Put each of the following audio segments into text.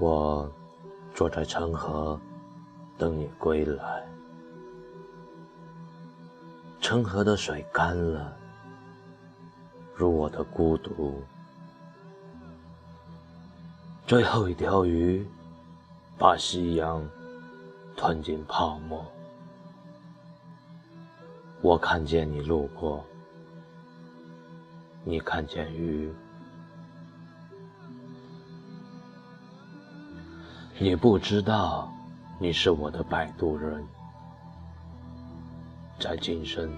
我坐在城河等你归来，城河的水干了，如我的孤独。最后一条鱼把夕阳吞进泡沫，我看见你路过，你看见鱼。你不知道，你是我的摆渡人，在今生，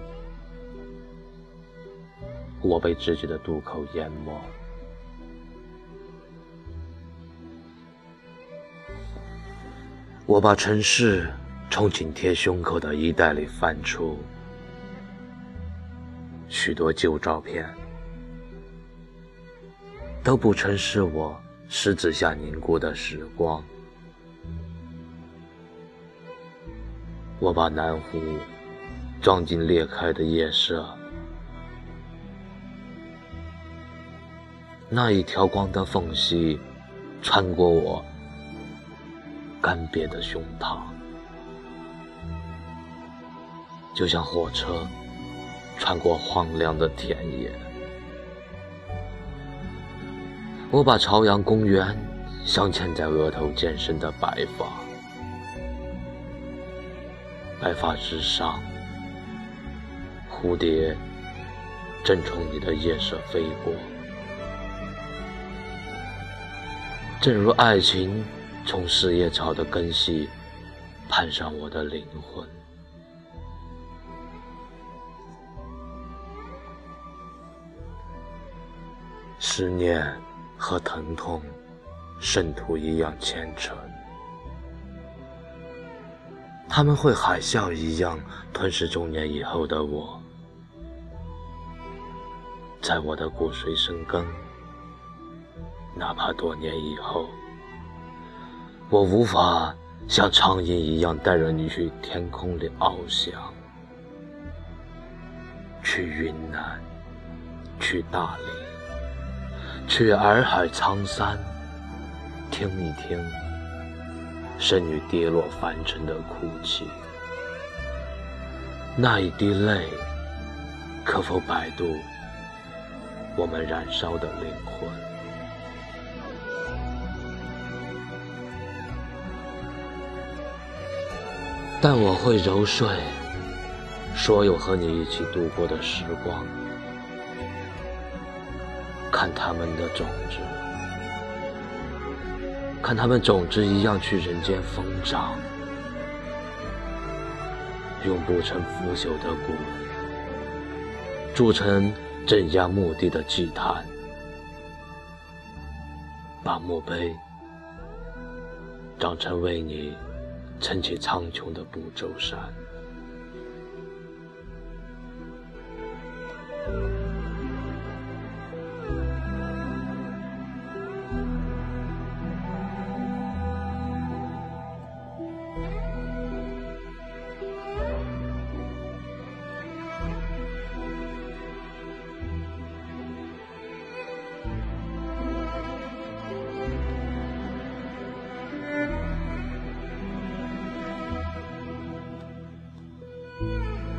我被自己的渡口淹没。我把城市从紧贴胸口的衣袋里翻出，许多旧照片，都不曾是我十指下凝固的时光。我把南湖装进裂开的夜色，那一条光的缝隙穿过我干瘪的胸膛，就像火车穿过荒凉的田野。我把朝阳公园镶嵌在额头渐深的白发。白发之上，蝴蝶正从你的夜色飞过，正如爱情从四叶草的根系攀上我的灵魂。思念和疼痛，渗透一样虔诚。他们会海啸一样吞噬中年以后的我，在我的骨髓生根。哪怕多年以后，我无法像苍蝇一样带着你去天空里翱翔，去云南，去大理，去洱海苍山，听一听。生女跌落凡尘的哭泣，那一滴泪，可否摆渡我们燃烧的灵魂？但我会揉碎所有和你一起度过的时光，看他们的种子。看他们种子一样去人间疯长，用不成腐朽的骨铸成镇压墓地的祭坛，把墓碑长成为你撑起苍穹的不周山。Yeah.